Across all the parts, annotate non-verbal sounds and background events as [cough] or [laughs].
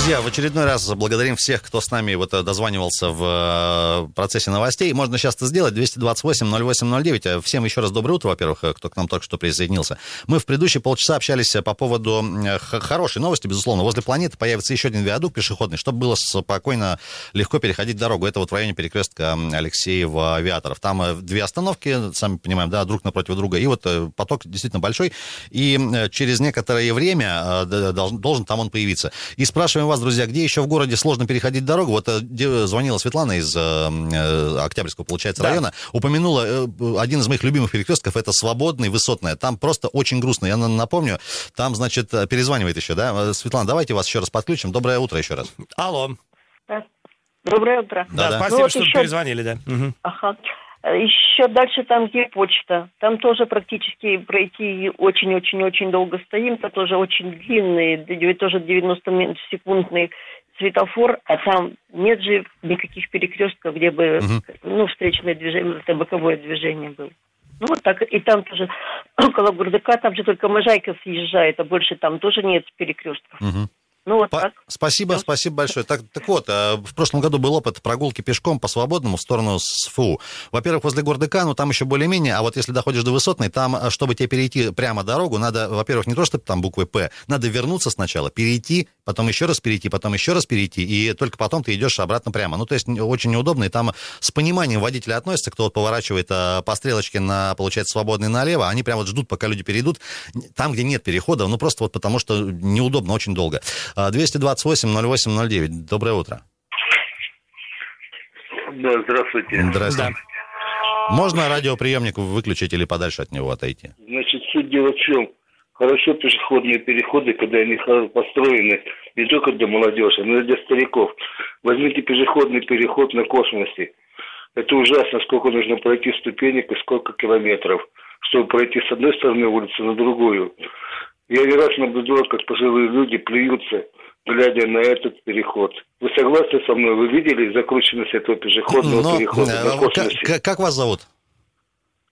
Друзья, в очередной раз благодарим всех, кто с нами вот э, дозванивался в э, процессе новостей. Можно сейчас это сделать. 228-08-09. Всем еще раз доброе утро, во-первых, э, кто к нам только что присоединился. Мы в предыдущие полчаса общались по поводу хорошей новости, безусловно. Возле планеты появится еще один виадук пешеходный, чтобы было спокойно, легко переходить дорогу. Это вот в районе перекрестка Алексеева Авиаторов. Там две остановки, сами понимаем, да, друг напротив друга. И вот поток действительно большой. И через некоторое время должен, там он появиться. И спрашиваем вас, друзья, где еще в городе сложно переходить дорогу? Вот э, звонила Светлана из э, э, Октябрьского, получается, да. района, упомянула э, один из моих любимых перекрестков, это Свободный, Высотная. Там просто очень грустно. Я напомню, там, значит, перезванивает еще, да? Светлана, давайте вас еще раз подключим. Доброе утро еще раз. Алло. Доброе утро. Да, да. спасибо, ну, вот что еще... перезвонили, да. Угу. Ага. Еще дальше там, где почта, там тоже практически пройти очень-очень-очень долго стоим, там тоже очень длинный, тоже 90-секундный светофор, а там нет же никаких перекрестков, где бы, угу. ну, встречное движение, это боковое движение было. Ну, вот так, и там тоже, [clears throat] около Гурдыка, там же только Можайка съезжает, а больше там тоже нет перекрестков. Угу. Ну, вот по- так. Спасибо, Все. спасибо большое. Так, так вот, э, в прошлом году был опыт прогулки пешком по свободному в сторону СФУ. Во-первых, возле Гордыка, ну, там еще более-менее, а вот если доходишь до Высотной, там, э, чтобы тебе перейти прямо дорогу, надо, во-первых, не то, что там буквы «П», надо вернуться сначала, перейти, потом еще раз перейти, потом еще раз перейти, и только потом ты идешь обратно прямо. Ну, то есть очень неудобно, и там с пониманием водителя относятся, кто вот поворачивает э, по стрелочке на, получается, свободный налево, они прямо вот ждут, пока люди перейдут, там, где нет перехода, ну, просто вот потому что неудобно очень долго. 228-08-09. Доброе утро. Да, здравствуйте. Здравствуйте. Да. Можно радиоприемник выключить или подальше от него отойти? Значит, суть дела в чем? Хорошо пешеходные переходы, когда они построены не только для молодежи, но и для стариков. Возьмите пешеходный переход на космосе. Это ужасно, сколько нужно пройти ступенек и сколько километров, чтобы пройти с одной стороны улицы на другую. Я не раз наблюдал, как пожилые люди плюются, глядя на этот переход. Вы согласны со мной? Вы видели закрученность этого пешеходного Но, перехода э, на космосе? Как, как вас зовут?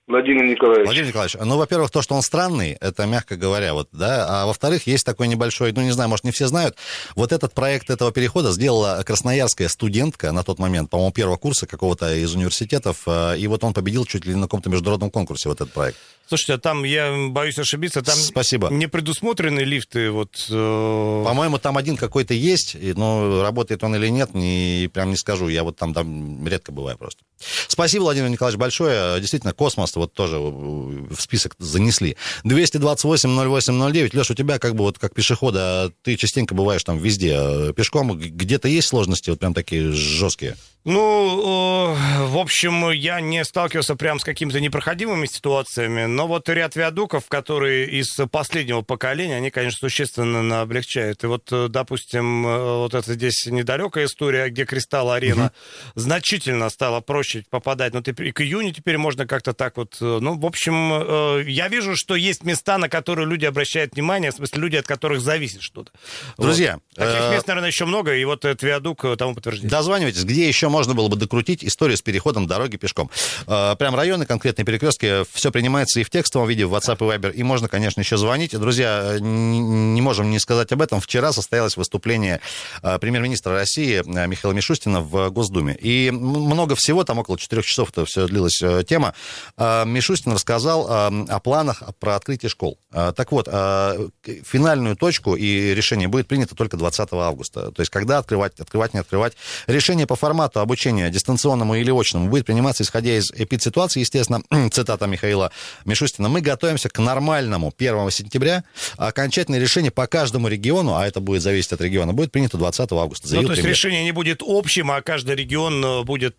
Владимир Николаевич. Владимир Николаевич, ну, во-первых, то, что он странный, это мягко говоря, вот, да, а во-вторых, есть такой небольшой, ну, не знаю, может, не все знают, вот этот проект этого перехода сделала красноярская студентка на тот момент, по-моему, первого курса какого-то из университетов, э, и вот он победил чуть ли не на каком-то международном конкурсе, вот этот проект. Слушайте, а там, я боюсь ошибиться, там Спасибо. не предусмотрены лифты, вот... Э... По-моему, там один какой-то есть, но работает он или нет, не, прям не скажу, я вот там, там редко бываю просто. Спасибо, Владимир Николаевич, большое, действительно, космос, вот тоже э, в список занесли. 228-08-09. Леш, у тебя как бы вот как пешехода, ты частенько бываешь там везде. Э, пешком где-то есть сложности вот прям такие жесткие? Ну, в общем, я не сталкивался прям с какими-то непроходимыми ситуациями, но вот ряд виадуков, которые из последнего поколения, они, конечно, существенно облегчают. И вот, э, допустим, вот это здесь недалекая история, где Кристалл-арена, угу. значительно стало проще попадать. Но и к июню теперь можно как-то так вот Э, ну, в общем, э, я вижу, что есть места, на которые люди обращают внимание, в смысле, люди, от которых зависит что-то. Друзья. Вот. Таких э, мест, наверное, еще много, и вот этот виадук тому подтверждение. Дозванивайтесь, где еще можно было бы докрутить историю с переходом дороги пешком. Прям районы, конкретные перекрестки, все принимается и в текстовом виде, в WhatsApp и Viber, и можно, конечно, еще звонить. Друзья, не можем не сказать об этом. Вчера состоялось выступление премьер-министра России Михаила Мишустина в Госдуме. И много всего, там около четырех часов это все длилась тема. Мишустин рассказал э, о планах про открытие школ. Э, так вот, э, финальную точку и решение будет принято только 20 августа. То есть, когда открывать, открывать, не открывать. Решение по формату обучения дистанционному или очному будет приниматься, исходя из эпидситуации, естественно, [clears throat] цитата Михаила Мишустина. Мы готовимся к нормальному 1 сентября. Окончательное решение по каждому региону, а это будет зависеть от региона, будет принято 20 августа. Ну, то есть премьер. решение не будет общим, а каждый регион будет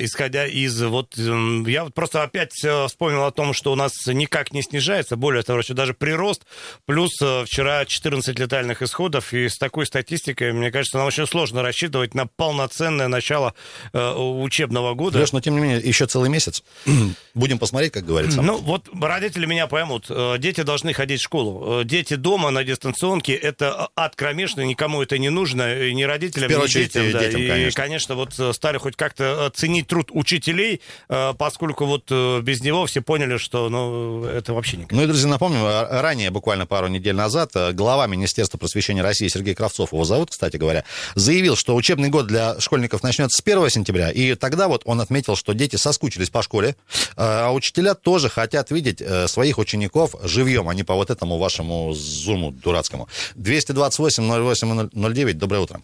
исходя из вот... Я вот просто опять вспомнил о том, что у нас никак не снижается, более того, что даже прирост, плюс вчера 14 летальных исходов, и с такой статистикой, мне кажется, нам очень сложно рассчитывать на полноценное начало учебного года. Леш, но тем не менее, еще целый месяц. [clears throat] Будем посмотреть, как говорится. Ну, вот родители меня поймут. Дети должны ходить в школу. Дети дома на дистанционке — это ад кромешный, никому это не нужно, ни родителям, ни детям. Да. детям и, конечно. конечно, вот стали хоть как-то ценить труд учителей, поскольку вот без него все поняли, что ну, это вообще никак. Ну и, друзья, напомню, ранее, буквально пару недель назад, глава Министерства просвещения России Сергей Кравцов, его зовут, кстати говоря, заявил, что учебный год для школьников начнется с 1 сентября, и тогда вот он отметил, что дети соскучились по школе, а учителя тоже хотят видеть своих учеников живьем, а не по вот этому вашему зуму дурацкому. 228-08-09, доброе утро.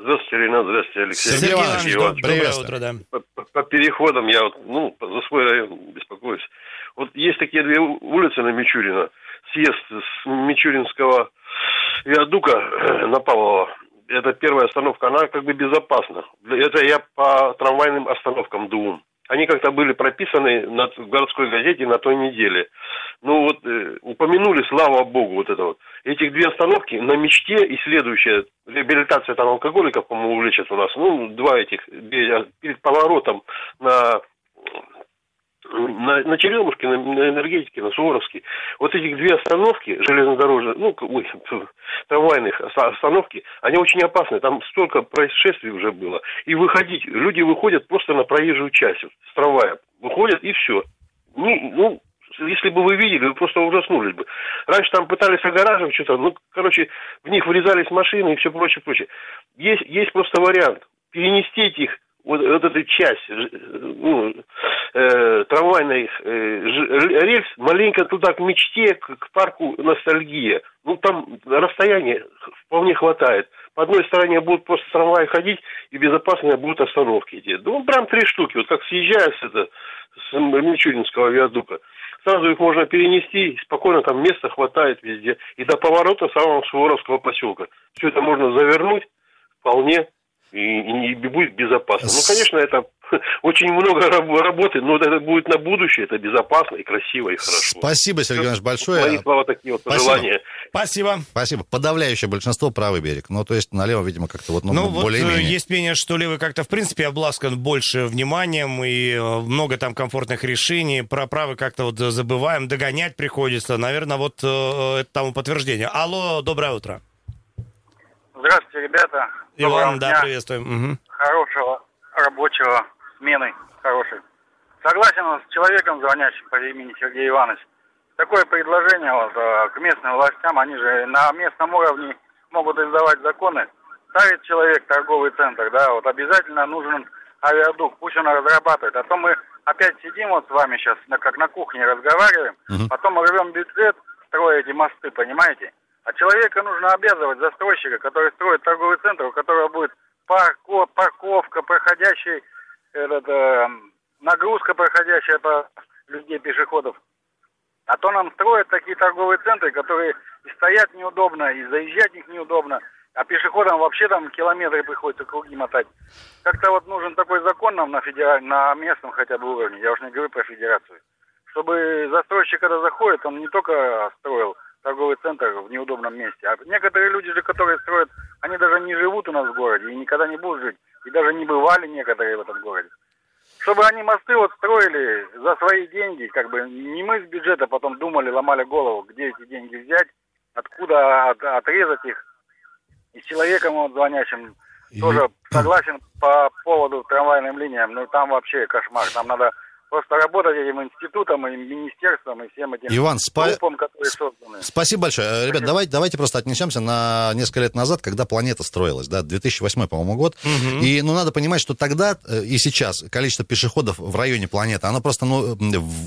Здравствуйте, Ренат, здравствуйте, Алексей. Сергей Иванович, Иванович, доброе утро, да. По, по- по переходам я вот, ну, за свой район беспокоюсь. Вот есть такие две улицы на Мичурина. Съезд с Мичуринского виадука э, на Павлова. Это первая остановка, она как бы безопасна. Это я по трамвайным остановкам двум. Они как-то были прописаны в городской газете на той неделе. Ну вот э, упомянули, слава богу, вот это вот. Этих две остановки на мечте и следующая реабилитация там алкоголиков, по-моему, лечат у нас. Ну, два этих две, перед поворотом на на, на Черемушке, на, на энергетике, на Суворовске, вот этих две остановки железнодорожные, ну, ой, [laughs] трамвайных оста- остановки, они очень опасны, там столько происшествий уже было. И выходить, люди выходят просто на проезжую часть вот, с трамвая, выходят и все. Не, ну, если бы вы видели, вы просто ужаснулись бы. Раньше там пытались огораживать что-то, ну, короче, в них врезались машины и все прочее, прочее. Есть, есть просто вариант перенести этих вот, вот эту часть ж- ну, э, трамвайной э, рельс маленько туда к мечте, к, к парку ностальгия. Ну, там расстояние вполне хватает. По одной стороне будут просто трамваи ходить, и безопасные будут остановки эти. Ну, прям три штуки. Вот как съезжая с, это, с Мичуринского виадука. Сразу их можно перенести, спокойно там места хватает везде. И до поворота самого Суворовского поселка. Все это можно завернуть вполне и, и не будет безопасно. Ну, конечно, это [laughs] очень много раб- работы, но это будет на будущее, это безопасно и красиво и хорошо. Спасибо, Сергей Иванович, Мои большое. слова такие вот Спасибо. пожелания. Спасибо. Спасибо. Подавляющее большинство правый берег. Ну, то есть налево, видимо, как-то вот, ну, Ну, вот э, более-менее. есть мнение, что левый как-то в принципе обласкан больше вниманием, и э, много там комфортных решений. Про правый как-то вот забываем, догонять приходится. Наверное, вот э, это тому подтверждение. Алло, доброе утро. Здравствуйте, ребята. Иван, да, дня. приветствуем. Мгм. Хорошего рабочего смены хорошей. Согласен с человеком, звонящим по имени Сергей Иванович. Такое предложение вот, э, к местным властям, они же на местном уровне могут издавать законы. Ставит человек торговый центр, да, вот обязательно нужен авиадук, пусть он разрабатывает. А то мы опять сидим вот с вами сейчас, как на кухне разговариваем, Мгм. потом мы рвем бюджет, строя эти мосты, понимаете? А человека нужно обязывать, застройщика, который строит торговый центр, у которого будет парко- парковка, проходящий, этот, э, нагрузка проходящая по людей, пешеходов. А то нам строят такие торговые центры, которые и стоять неудобно, и заезжать в них неудобно, а пешеходам вообще там километры приходится круги мотать. Как-то вот нужен такой закон нам на, федераль... на местном хотя бы уровне, я уж не говорю про федерацию, чтобы застройщик, когда заходит, он не только строил торговый центр в неудобном месте, а некоторые люди же, которые строят, они даже не живут у нас в городе и никогда не будут жить, и даже не бывали некоторые в этом городе. Чтобы они мосты вот строили за свои деньги, как бы не мы с бюджета потом думали, ломали голову, где эти деньги взять, откуда от- отрезать их. И с человеком вот звонящим тоже согласен по поводу трамвайным линиям, но там вообще кошмар. Там надо просто работать этим институтом и министерством и всем этим Иван, спа- группам, которые созданы. Спасибо большое. Э, Ребят, давайте, давайте просто отнесемся на несколько лет назад, когда планета строилась, да, 2008, по-моему, год. И, ну, надо понимать, что тогда э, и сейчас количество пешеходов в районе планеты, оно просто, ну,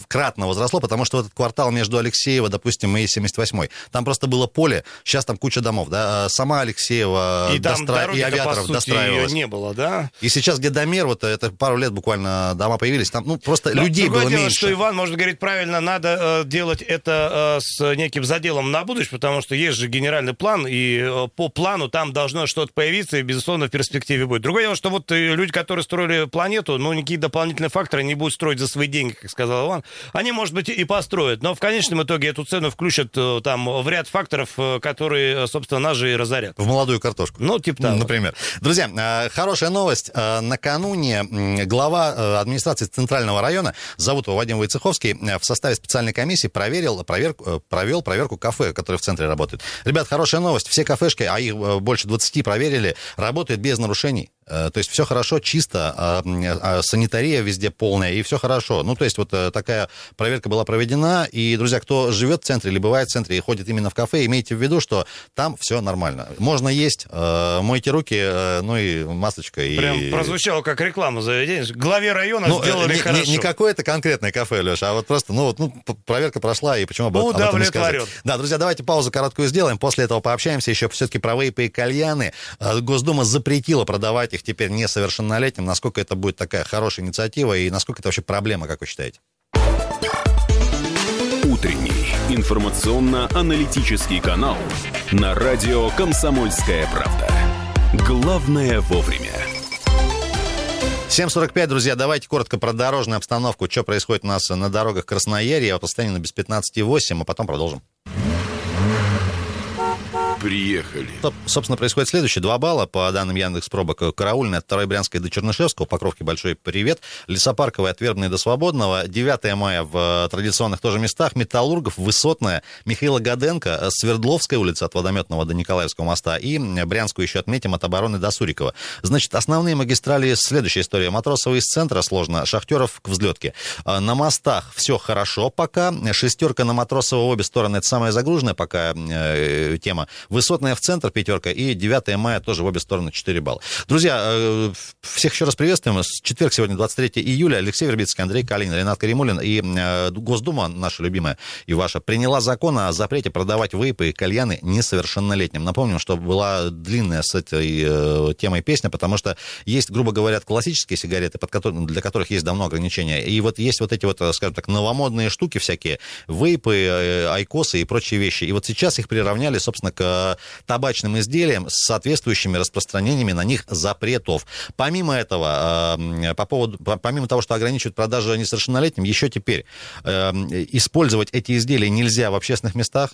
кратно возросло, потому что этот квартал между Алексеево, допустим, и 78 там просто было поле, сейчас там куча домов, да, а сама Алексеева И достра- и дороги-то, по авиаторов сути, достраивалась. не было, да? И сейчас, где Домер, вот это пару лет буквально дома появились, там, ну, просто людей Другое было дело, меньше. что Иван, может, говорит правильно, надо э, делать это э, с неким заделом на будущее, потому что есть же генеральный план, и э, по плану там должно что-то появиться, и, безусловно, в перспективе будет. Другое дело, что вот э, люди, которые строили планету, ну, никакие дополнительные факторы не будут строить за свои деньги, как сказал Иван. Они, может быть, и построят, но в конечном итоге эту цену включат э, там в ряд факторов, э, которые, э, собственно, нас же и разорят. В молодую картошку. Ну, типа того. Например. Друзья, э, хорошая новость. Э, Накануне глава э, администрации Центрального района, зовут его Вадим Войцеховский, э, в составе специальной комиссии проверил, проверку, э, провел проверку кафе, которые в центре работают. Ребят, хорошая новость. Все кафешки, а их э, больше 20 проверили, работают без нарушений. Э, То есть все хорошо, чисто, а, а, санитария везде полная, и все хорошо. Ну, то есть вот э, такая проверка была проведена, и, друзья, кто живет в центре или бывает в центре и ходит именно в кафе, имейте в виду, что там все нормально. Можно есть, э, мойте руки, э, ну и масочка. И... Прям прозвучало как реклама заведения. Главе района Ну, э, сделали не, не- хорошо. не какое-то конкретное кафе, Леша, а вот просто, ну, вот, ну, проверка прошла, и почему об, об этом не сказать. Да, друзья, давайте паузу короткую сделаем, после этого пообщаемся еще все-таки про вейпы и кальяны. Госдума запретила продавать их теперь несовершеннолетним. Насколько это будет такая хорошая инициатива, и насколько это вообще проблема, как вы считаете? Утренний информационно-аналитический канал на радио «Комсомольская правда». Главное вовремя. 7.45, друзья, давайте коротко про дорожную обстановку, что происходит у нас на дорогах Красноярья, автостояние на без 15,8, а потом продолжим. Приехали. Соб- Собственно, происходит следующее. Два балла по данным Яндекс Пробок. Караульная от 2 Брянской до Чернышевского. Покровки большой привет. Лесопарковая от Вербной до Свободного. 9 мая в э, традиционных тоже местах. Металлургов, Высотная, Михаила Гаденко, э, Свердловская улица от Водометного до Николаевского моста. И Брянскую еще отметим от обороны до Сурикова. Значит, основные магистрали, следующая история. Матросова из центра сложно, Шахтеров к взлетке. А, На мостах все хорошо пока. Шестерка на Матросова обе стороны. Это самая загруженная пока э, тема. Высотная в центр пятерка и 9 мая тоже в обе стороны 4 балла. Друзья, э, всех еще раз приветствуем. Четверг сегодня 23 июля. Алексей Вербицкий, Андрей Калинин, Ренат Каримулин и э, Госдума, наша любимая и ваша, приняла закон о запрете продавать вейпы и кальяны несовершеннолетним. Напомним, что была длинная с этой э, темой песня, потому что есть, грубо говоря, классические сигареты, под которыми, для которых есть давно ограничения. И вот есть вот эти вот, скажем так, новомодные штуки всякие, вейпы, айкосы и прочие вещи. И вот сейчас их приравняли, собственно, к э, табачным изделиям с соответствующими распространениями на них запретов. Помимо этого, э, по поводу, по- помимо того, что ограничивают продажи несовершеннолетним, еще теперь э, использовать эти изделия нельзя в общественных местах.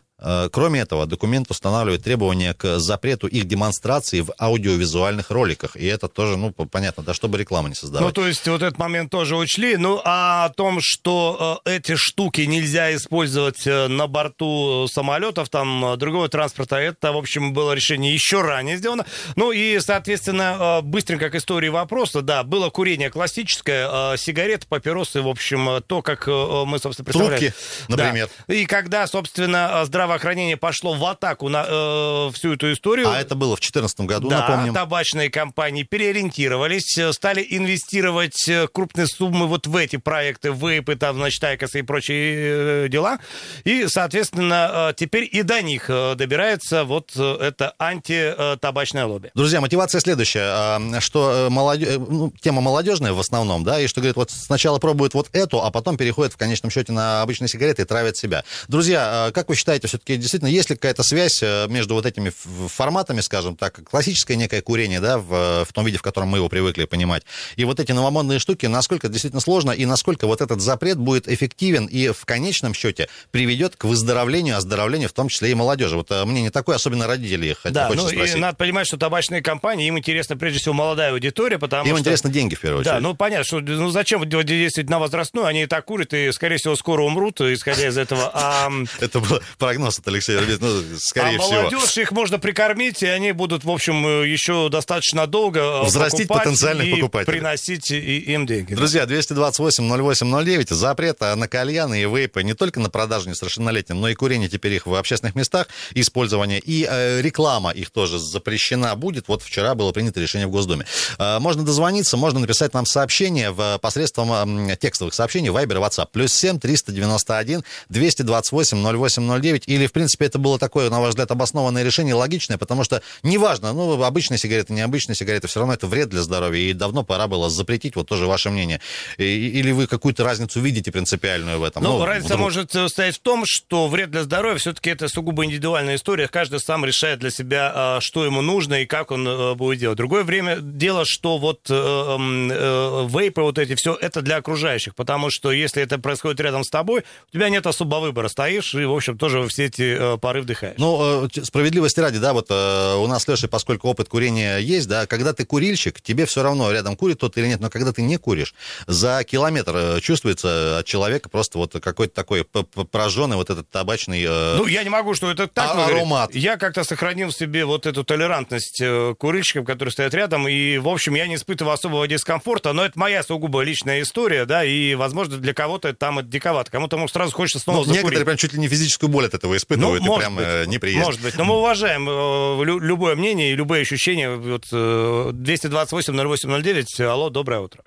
Кроме этого, документ устанавливает требования к запрету их демонстрации в аудиовизуальных роликах. И это тоже, ну, понятно, да, чтобы рекламу не Ну, создавать. то есть вот этот момент тоже учли. Ну, а о том, что эти штуки нельзя использовать на борту самолетов, там, другого транспорта, это, в общем, было решение еще ранее сделано. Ну, и, соответственно, э, быстренько к истории вопроса, да, было курение классическое, э, сигареты, папиросы, в общем, э, то, как мы, собственно, представляем. Трубки, например. Да. И когда, собственно, здравоохранение пошло в атаку на э, всю эту историю... А это было в 2014 году, Да, напомним. табачные компании переориентировались, стали инвестировать крупные суммы вот в эти проекты, вейпы, там, значит, айкосы и прочие дела. И, соответственно, теперь и до них добирается вот э, это антитабачное лобби. Друзья, мотивация следующая, а, что э, молоде- э, ну, тема молодежная в основном, да, и что говорит, вот сначала пробуют вот эту, а потом переходят в конечном счете на обычные сигареты и травят себя. Друзья, а, как вы считаете, все-таки действительно есть ли какая-то связь между вот этими форматами, скажем так, классическое некое курение, да, в, в том виде, в котором мы его привыкли понимать, и вот эти новомодные штуки, насколько действительно сложно, и насколько вот этот запрет будет эффективен и в конечном счете приведет к выздоровлению, оздоровлению, в том числе и молодежи. Вот мнение такое, особенно родителей, хоть- Да, ну и спросить. надо понимать, что табачные компании, им интересна прежде всего молодая аудитория, потому Им что... интересно деньги в первую очередь. Да, ну понятно, что ну зачем действовать на возрастную, они и так курят, и, скорее всего, скоро умрут, исходя из этого. А, [laughs] Это был прогноз от Алексея ну, скорее а всего. молодежь, их можно прикормить, и они будут, в общем, э, еще достаточно долго э, Взрастить потенциальных и покупателей. приносить и- им деньги. Друзья, 228-08-09, запрет на кальяны и вейпы не только на продажу несовершеннолетним, но и курение теперь их в общественных местах, использование и э, реклама их тоже запрещена будет. Вот вчера было принято решение в Госдуме. Э, можно дозвониться, можно написать нам сообщение в, посредством текстовых сообщений Viber и WhatsApp. Плюс 7 391 228 0809. Или, в принципе, это было такое, на ваш взгляд, обоснованное решение, логичное, потому что неважно, ну, обычная сигарета, необычная сигарета, все равно это вред для здоровья. И давно пора было запретить. Вот тоже ваше мнение. Или вы какую-то разницу видите принципиальную в этом? Ну, ну разница вдруг... может состоять в том, что вред для здоровья все-таки это сугубо индивидуальная история. Каждый сам решает для себя, а, что ему нужно и как он э, будет делать. Другое время дело, что вот э, э, вейпы вот эти, все это для окружающих, потому что если это происходит рядом с тобой, у тебя нет особо выбора. Стоишь и, в общем, тоже все эти пары вдыхаешь. Ну, справедливости ради, да, вот у нас, Леша, поскольку опыт курения есть, да, когда ты курильщик, тебе все равно, рядом курит тот или нет, но когда ты не куришь, за километр чувствуется от человека просто вот какой-то такой пораженный вот этот табачный... Ну, я не могу, что это так а, аромат. Я как-то сохранил в себе вот эту толерантность э, курильщикам, которые стоят рядом, и, в общем, я не испытываю особого дискомфорта, но это моя сугубо личная история, да, и, возможно, для кого-то там это диковато, кому-то, может, сразу хочется снова ну, закурить. Некоторые прям чуть ли не физическую боль от этого испытывают, ну, и прям быть, э, неприятно. Может быть, но мы уважаем э, любое мнение и любые ощущения. Вот 228-08-09, алло, доброе утро.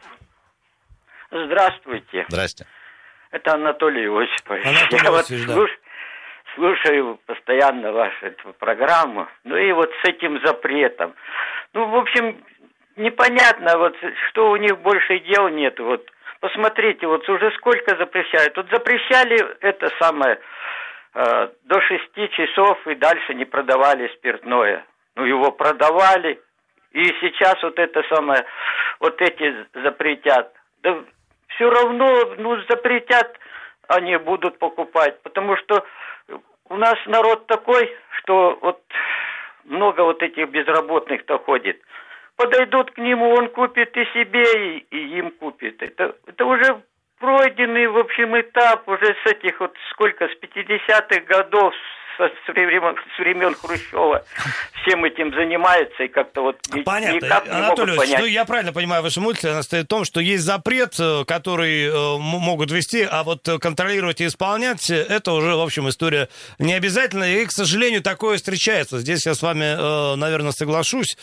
Здравствуйте. Здрасте. Это Анатолий Осипович. Анатолий Я Осипович, вот да. слуш... слушаю постоянно вашу эту программу. Ну и вот с этим запретом. Ну, в общем, непонятно, вот что у них больше дел нет. Вот посмотрите, вот уже сколько запрещают. Вот запрещали это самое э, до шести часов и дальше не продавали спиртное. Ну, его продавали. И сейчас вот это самое, вот эти запретят. Да все равно ну, запретят, они будут покупать. Потому что у нас народ такой, что вот много вот этих безработных-то ходит. Подойдут к нему, он купит и себе, и, и им купит. Это, это уже пройденный, в общем, этап уже с этих вот сколько, с 50-х годов, с времен, с времен Хрущева всем этим занимается и как-то вот Понятно. никак не Анатолий могут понять. ну я правильно понимаю вашу мысль, она стоит в том, что есть запрет, э, который э, могут вести, а вот контролировать и исполнять, это уже, в общем, история не обязательно, и, к сожалению, такое встречается. Здесь я с вами, э, наверное, соглашусь,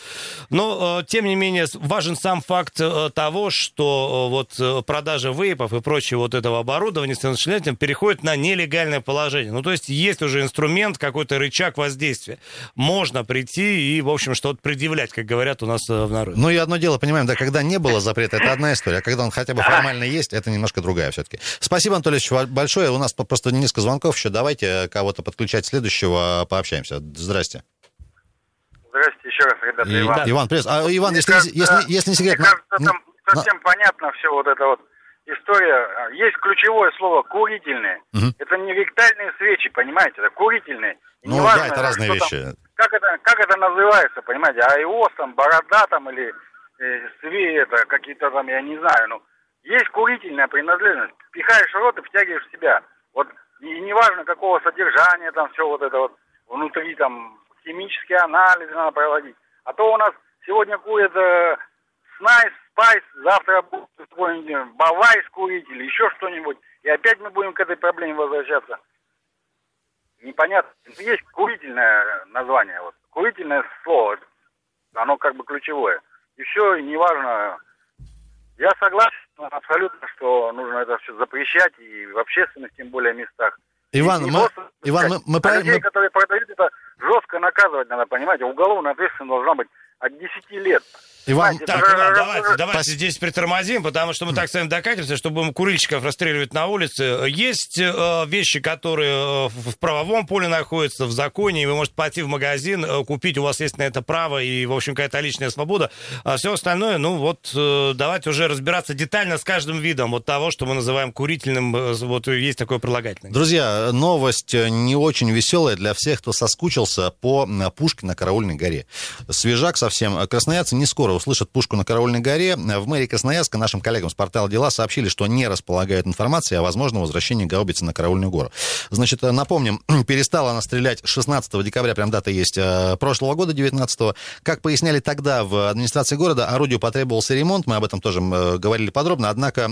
но, тем не менее, важен сам факт того, что вот продажа вейпов и прочего вот этого оборудования с переходит на нелегальное положение. Ну, то есть есть уже инструмент инструмент, какой-то рычаг воздействия. Можно прийти и, в общем, что-то предъявлять, как говорят у нас э, в народе. Ну и одно дело, понимаем, да, когда не было запрета, это одна история, а когда он хотя бы формально есть, это немножко другая все-таки. Спасибо, Анатолий большое. У нас просто несколько звонков еще. Давайте э, кого-то подключать следующего, пообщаемся. Здрасте. Здрасте еще раз, ребята, и, Иван. Да, Иван, привет. А, Иван, если, кажется, если, если не секрет... Мне кажется, там совсем на... понятно все вот это вот история. Есть ключевое слово курительные. Угу. Это не ректальные свечи, понимаете, это курительные. И ну важно, да, это разные вещи. Там, как, это, как это называется, понимаете, айос, там, борода там или э, сви, это какие-то там, я не знаю, ну, есть курительная принадлежность. Пихаешь в рот и втягиваешь в себя. Вот, и неважно, какого содержания там все вот это вот внутри, там, химические анализы надо проводить. А то у нас сегодня курят э, снайс, спайс, завтра будет какой-нибудь бавайс курить или еще что-нибудь. И опять мы будем к этой проблеме возвращаться непонятно. Есть курительное название, вот, курительное слово, оно как бы ключевое. И все, и неважно. Я согласен абсолютно, что нужно это все запрещать и в общественных, тем более, местах. Иван, мы, Иван, мы, мы, а людей, мы... которые продают это, жестко наказывать надо, понимаете. Уголовная ответственность должна быть от 10 лет. Иван, так, Иван, давайте, давайте здесь притормозим, потому что мы так с вами докатимся, чтобы курильщиков расстреливать на улице. Есть э, вещи, которые э, в правовом поле находятся, в законе, и вы можете пойти в магазин, э, купить, у вас есть на это право, и, в общем, какая-то личная свобода. А все остальное, ну вот, э, давайте уже разбираться детально с каждым видом вот того, что мы называем курительным, э, вот есть такое прилагательное. Друзья, новость не очень веселая для всех, кто соскучился по Пушкина Караульной горе. Свежак совсем. Красноярцы не скоро услышат пушку на Караульной горе. В мэрии Красноярска нашим коллегам с портала «Дела» сообщили, что не располагают информацией о возможном возвращении гаубицы на Караульную гору. Значит, напомним, [clears throat] перестала она стрелять 16 декабря, прям дата есть, прошлого года, 19 -го. Как поясняли тогда в администрации города, орудию потребовался ремонт, мы об этом тоже говорили подробно, однако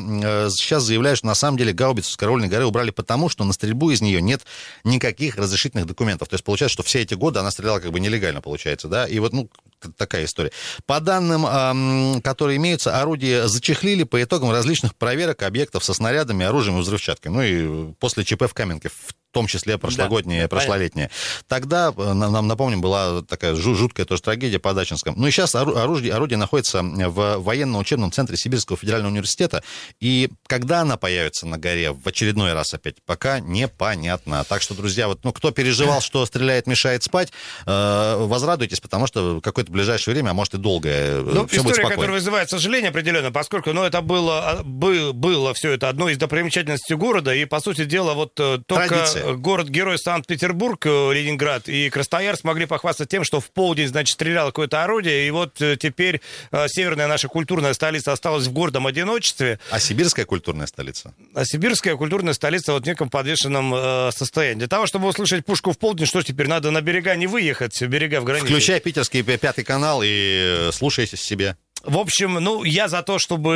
сейчас заявляют, что на самом деле гаубицу с Караульной горы убрали потому, что на стрельбу из нее нет никаких разрешительных документов. То есть получается, что все эти годы она стреляла как бы нелегально, получается, да, и вот, ну, такая история. По данным, которые имеются, орудие зачехлили по итогам различных проверок объектов со снарядами, оружием и взрывчаткой. Ну и после ЧП в Каменке в том числе прошлогодняя, да, прошлолетняя. Тогда, э, нам напомним, была такая жуткая тоже трагедия по Дачинском. Ну и сейчас орудие, орудие находится в военно-учебном центре Сибирского федерального университета. И когда она появится на горе в очередной раз опять, пока непонятно. Так что, друзья, вот ну, кто переживал, что стреляет, мешает спать, э, возрадуйтесь, потому что какое-то ближайшее время, а может и долгое, ну, все история, которая вызывает сожаление определенно, поскольку ну, это было, было, было все это одной из достопримечательностей города, и, по сути дела, вот только... Традиция город-герой Санкт-Петербург, э, Ленинград и Красноярск могли похвастаться тем, что в полдень, значит, стреляло какое-то орудие, и вот э, теперь э, северная наша культурная столица осталась в гордом одиночестве. А сибирская культурная столица? А сибирская культурная столица вот в неком подвешенном э, состоянии. Для того, чтобы услышать пушку в полдень, что теперь, надо на берега не выехать, берега в границе. Включай питерский пятый канал и слушайся себе. В общем, ну, я за то, чтобы